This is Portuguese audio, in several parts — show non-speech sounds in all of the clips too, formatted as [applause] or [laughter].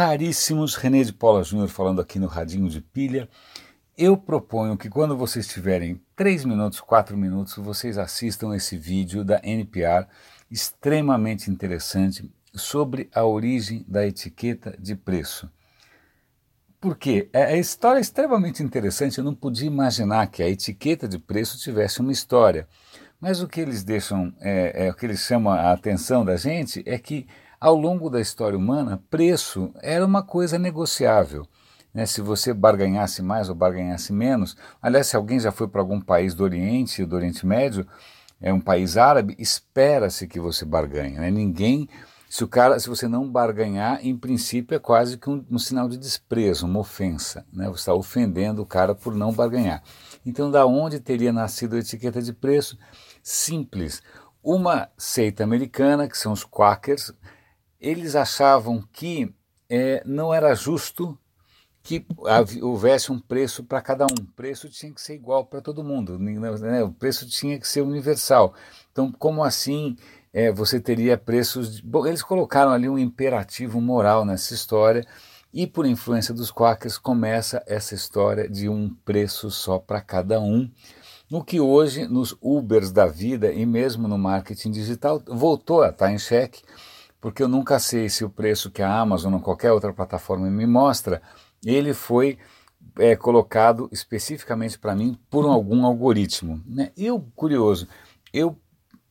raríssimos, René de Paula Júnior falando aqui no Radinho de Pilha. Eu proponho que quando vocês tiverem 3 minutos, 4 minutos, vocês assistam esse vídeo da NPR, extremamente interessante, sobre a origem da etiqueta de preço. Por quê? É, a história é extremamente interessante, eu não podia imaginar que a etiqueta de preço tivesse uma história. Mas o que eles deixam, é, é, o que eles chamam a atenção da gente é que ao longo da história humana, preço era uma coisa negociável. Né? Se você barganhasse mais ou barganhasse menos, aliás, se alguém já foi para algum país do Oriente, do Oriente Médio, é um país árabe, espera-se que você barganhe. Né? Ninguém, se o cara, se você não barganhar, em princípio é quase que um, um sinal de desprezo, uma ofensa. Né? Você está ofendendo o cara por não barganhar. Então, da onde teria nascido a etiqueta de preço? Simples. Uma seita americana, que são os Quakers, eles achavam que é, não era justo que houvesse um preço para cada um. O preço tinha que ser igual para todo mundo, né? o preço tinha que ser universal. Então, como assim é, você teria preços. De... Bom, eles colocaram ali um imperativo moral nessa história, e por influência dos quakers começa essa história de um preço só para cada um. No que hoje, nos Ubers da vida e mesmo no marketing digital, voltou a estar em xeque porque eu nunca sei se o preço que a Amazon ou qualquer outra plataforma me mostra, ele foi é, colocado especificamente para mim por algum algoritmo. Né? Eu, curioso, eu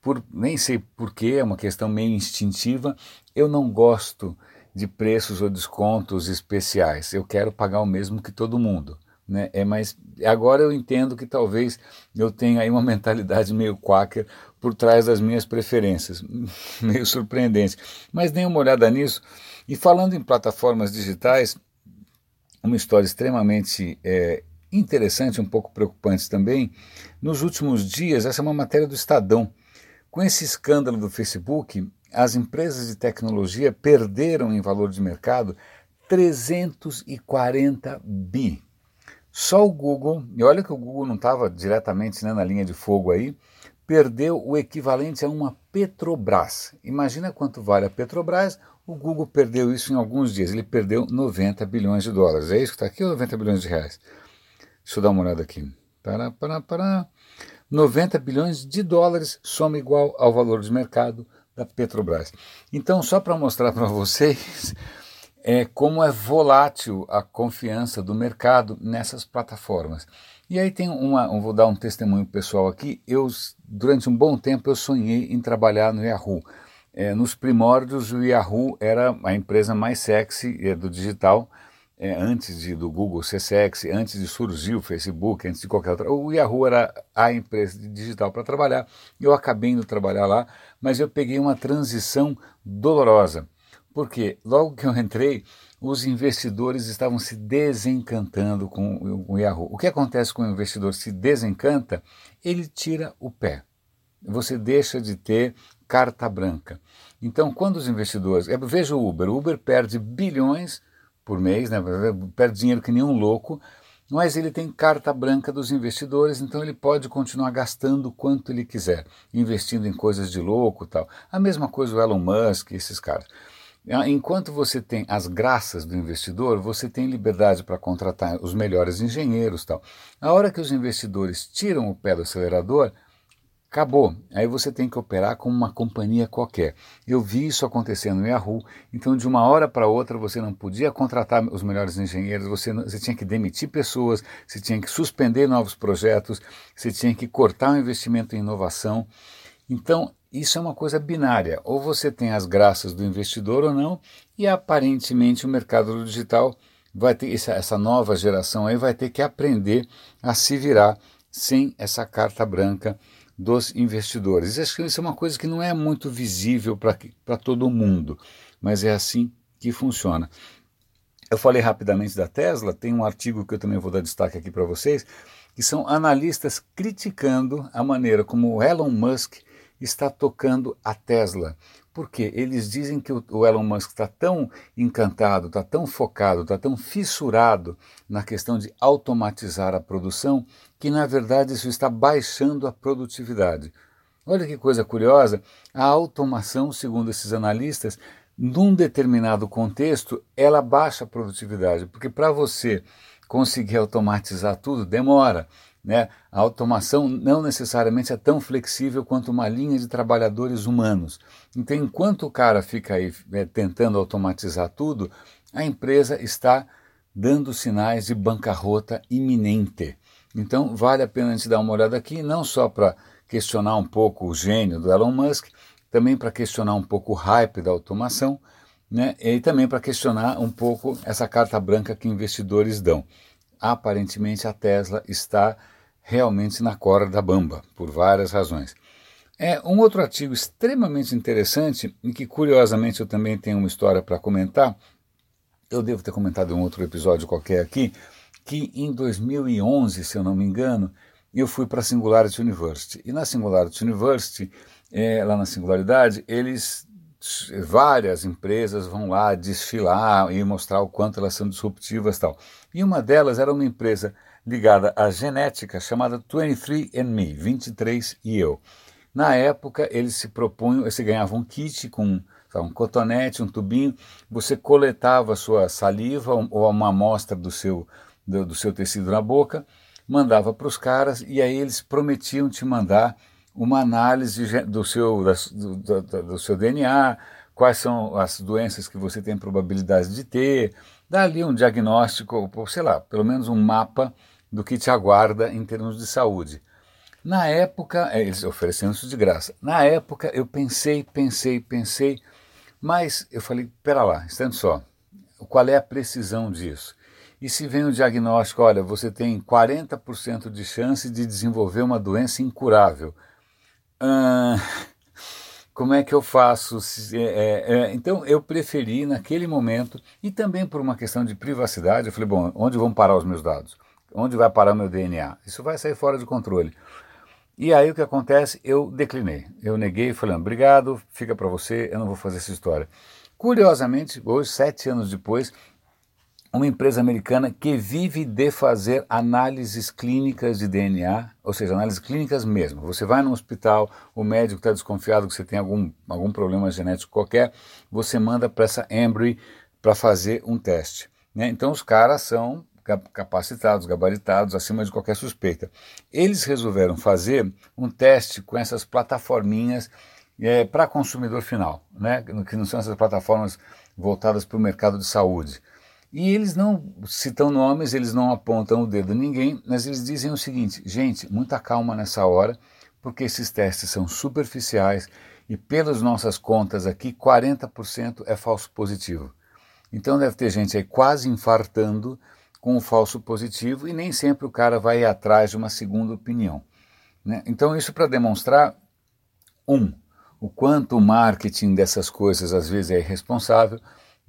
por, nem sei porquê, é uma questão meio instintiva, eu não gosto de preços ou descontos especiais. Eu quero pagar o mesmo que todo mundo. Né? É mais agora eu entendo que talvez eu tenha aí uma mentalidade meio quaker por trás das minhas preferências, [laughs] meio surpreendente. Mas dê uma olhada nisso. E falando em plataformas digitais, uma história extremamente é, interessante, um pouco preocupante também. Nos últimos dias, essa é uma matéria do Estadão. Com esse escândalo do Facebook, as empresas de tecnologia perderam em valor de mercado 340 bi só o Google, e olha que o Google não estava diretamente né, na linha de fogo aí, perdeu o equivalente a uma Petrobras. Imagina quanto vale a Petrobras, o Google perdeu isso em alguns dias, ele perdeu 90 bilhões de dólares. É isso que está aqui ou 90 bilhões de reais? Deixa eu dar uma olhada aqui. Pará, pará, pará. 90 bilhões de dólares soma igual ao valor de mercado da Petrobras. Então, só para mostrar para [laughs] vocês é, como é volátil a confiança do mercado nessas plataformas. E aí tem uma, vou dar um testemunho pessoal aqui. Eu durante um bom tempo eu sonhei em trabalhar no Yahoo. É, nos primórdios o Yahoo era a empresa mais sexy é, do digital. É, antes de, do Google ser sexy, antes de surgir o Facebook, antes de qualquer outra. O Yahoo era a empresa digital para trabalhar. Eu acabei indo trabalhar lá, mas eu peguei uma transição dolorosa porque logo que eu entrei, os investidores estavam se desencantando com o Yahoo. O que acontece com o investidor se desencanta? Ele tira o pé. Você deixa de ter carta branca. Então, quando os investidores. É, veja o Uber. O Uber perde bilhões por mês, né? perde dinheiro que nem um louco, mas ele tem carta branca dos investidores, então ele pode continuar gastando quanto ele quiser, investindo em coisas de louco tal. A mesma coisa o Elon Musk, esses caras. Ah, enquanto você tem as graças do investidor, você tem liberdade para contratar os melhores engenheiros tal. A hora que os investidores tiram o pé do acelerador, acabou. Aí você tem que operar como uma companhia qualquer. Eu vi isso acontecendo no Yahoo, então de uma hora para outra você não podia contratar os melhores engenheiros, você, você tinha que demitir pessoas, você tinha que suspender novos projetos, você tinha que cortar o investimento em inovação. Então isso é uma coisa binária. Ou você tem as graças do investidor ou não, e aparentemente o mercado digital vai ter essa nova geração aí vai ter que aprender a se virar sem essa carta branca dos investidores. Acho que isso é uma coisa que não é muito visível para todo mundo, mas é assim que funciona. Eu falei rapidamente da Tesla, tem um artigo que eu também vou dar destaque aqui para vocês, que são analistas criticando a maneira como o Elon Musk está tocando a Tesla. Porque eles dizem que o Elon Musk está tão encantado, está tão focado, está tão fissurado na questão de automatizar a produção, que na verdade isso está baixando a produtividade. Olha que coisa curiosa, a automação, segundo esses analistas, num determinado contexto, ela baixa a produtividade, porque para você conseguir automatizar tudo demora. Né? A automação não necessariamente é tão flexível quanto uma linha de trabalhadores humanos. Então, enquanto o cara fica aí é, tentando automatizar tudo, a empresa está dando sinais de bancarrota iminente. Então, vale a pena a gente dar uma olhada aqui, não só para questionar um pouco o gênio do Elon Musk, também para questionar um pouco o hype da automação, né? e também para questionar um pouco essa carta branca que investidores dão. Aparentemente, a Tesla está realmente na corda da bamba, por várias razões. É um outro artigo extremamente interessante e que, curiosamente, eu também tenho uma história para comentar. Eu devo ter comentado em um outro episódio qualquer aqui, que em 2011, se eu não me engano, eu fui para a Singularity University. E na Singularity University, é, lá na Singularidade, eles várias empresas vão lá desfilar e mostrar o quanto elas são disruptivas tal. E uma delas era uma empresa ligada à genética chamada 23andMe, 23 e eu. Na época, eles se propunham, você ganhava um kit com sabe, um cotonete, um tubinho, você coletava a sua saliva ou uma amostra do seu, do, do seu tecido na boca, mandava para os caras e aí eles prometiam te mandar uma análise do seu, do, do, do, seu DNA, quais são as doenças que você tem probabilidade de ter, dar ali um diagnóstico, sei lá, pelo menos um mapa do que te aguarda em termos de saúde. Na época, é, eles oferecendo isso de graça. Na época eu pensei, pensei, pensei, mas eu falei, pera lá, estando só, qual é a precisão disso? E se vem o diagnóstico, olha, você tem 40% de chance de desenvolver uma doença incurável. Ah, como é que eu faço? É, é, é, então eu preferi naquele momento, e também por uma questão de privacidade, eu falei, bom, onde vão parar os meus dados? Onde vai parar meu DNA? Isso vai sair fora de controle. E aí o que acontece? Eu declinei. Eu neguei, falei, obrigado, fica para você, eu não vou fazer essa história. Curiosamente, hoje, sete anos depois, uma empresa americana que vive de fazer análises clínicas de DNA, ou seja, análises clínicas mesmo. Você vai no hospital, o médico está desconfiado que você tem algum, algum problema genético qualquer, você manda para essa Embry para fazer um teste. Né? Então os caras são capacitados, gabaritados, acima de qualquer suspeita. Eles resolveram fazer um teste com essas plataforminhas é, para consumidor final, né? que não são essas plataformas voltadas para o mercado de saúde. E eles não citam nomes, eles não apontam o dedo a ninguém, mas eles dizem o seguinte: gente, muita calma nessa hora, porque esses testes são superficiais e, pelas nossas contas aqui, 40% é falso positivo. Então deve ter gente aí quase infartando com o falso positivo e nem sempre o cara vai atrás de uma segunda opinião. Né? Então, isso para demonstrar, um, o quanto o marketing dessas coisas às vezes é irresponsável,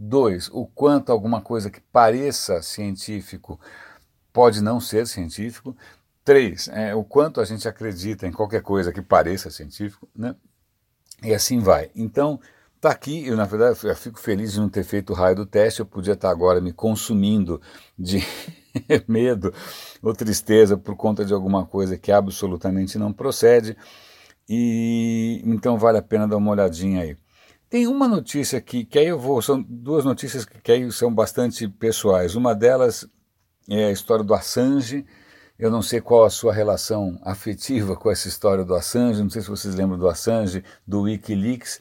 dois, o quanto alguma coisa que pareça científico pode não ser científico, três, é, o quanto a gente acredita em qualquer coisa que pareça científico, né? e assim vai. Então, Está aqui, eu na verdade eu fico feliz de não ter feito o raio do teste, eu podia estar agora me consumindo de [laughs] medo ou tristeza por conta de alguma coisa que absolutamente não procede, e então vale a pena dar uma olhadinha aí. Tem uma notícia aqui, que aí eu vou, são duas notícias que aí são bastante pessoais. Uma delas é a história do Assange, eu não sei qual a sua relação afetiva com essa história do Assange, não sei se vocês lembram do Assange, do Wikileaks,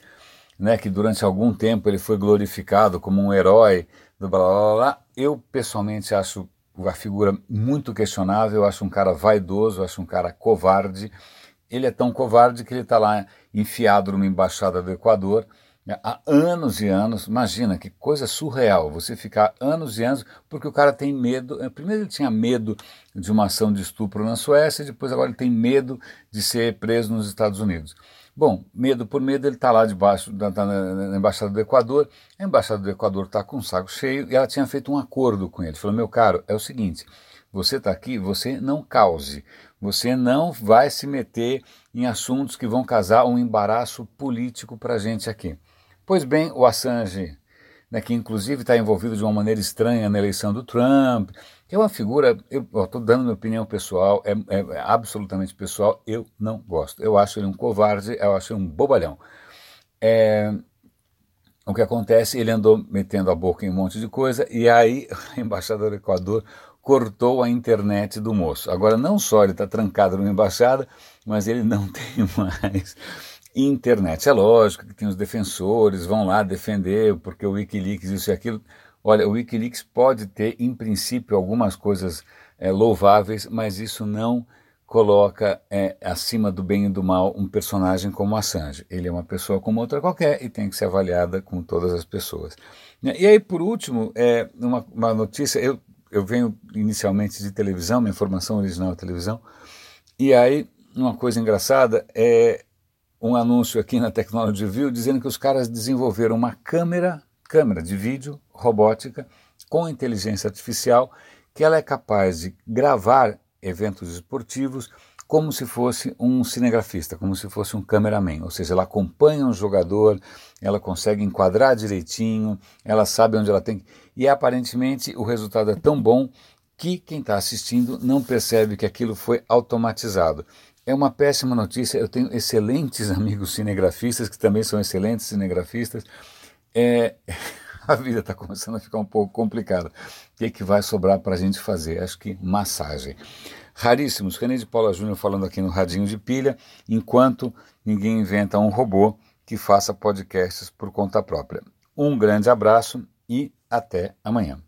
né, que durante algum tempo ele foi glorificado como um herói do blá blá blá. Eu pessoalmente acho a figura muito questionável, eu acho um cara vaidoso, eu acho um cara covarde. Ele é tão covarde que ele está lá enfiado numa embaixada do Equador há anos e anos. Imagina que coisa surreal você ficar anos e anos porque o cara tem medo. Eh, primeiro ele tinha medo de uma ação de estupro na Suécia, depois agora ele tem medo de ser preso nos Estados Unidos. Bom, medo por medo, ele está lá debaixo, da, na, Embaixada do Equador. A Embaixada do Equador está com o saco cheio e ela tinha feito um acordo com ele. Falou: meu caro, é o seguinte, você está aqui, você não cause, você não vai se meter em assuntos que vão causar um embaraço político para a gente aqui. Pois bem, o Assange né, que inclusive está envolvido de uma maneira estranha na eleição do Trump, é uma figura, eu estou dando minha opinião pessoal, é, é, é, absolutamente pessoal, eu não gosto. Eu acho ele um covarde, eu acho ele um bobalhão. É, o que acontece? Ele andou metendo a boca em um monte de coisa e aí [laughs] a embaixada do Equador cortou a internet do moço. Agora, não só ele está trancado numa embaixada, mas ele não [laughs] tem mais internet. É lógico que tem os defensores, vão lá defender, porque o Wikileaks, isso e aquilo. Olha, o Wikileaks pode ter, em princípio, algumas coisas é, louváveis, mas isso não coloca é, acima do bem e do mal um personagem como Assange. Ele é uma pessoa como outra qualquer e tem que ser avaliada como todas as pessoas. E aí, por último, é, uma, uma notícia, eu, eu venho inicialmente de televisão, minha formação original é televisão, e aí uma coisa engraçada é um anúncio aqui na Technology View dizendo que os caras desenvolveram uma câmera, câmera de vídeo robótica com inteligência artificial que ela é capaz de gravar eventos esportivos como se fosse um cinegrafista, como se fosse um cameraman, ou seja, ela acompanha um jogador, ela consegue enquadrar direitinho, ela sabe onde ela tem que... E aparentemente o resultado é tão bom que quem está assistindo não percebe que aquilo foi automatizado. É uma péssima notícia, eu tenho excelentes [laughs] amigos cinegrafistas, que também são excelentes cinegrafistas, é... [laughs] a vida está começando a ficar um pouco complicada. O que, é que vai sobrar para a gente fazer? Acho que massagem raríssimos. René de Paula Júnior falando aqui no Radinho de Pilha, enquanto ninguém inventa um robô que faça podcasts por conta própria. Um grande abraço e até amanhã.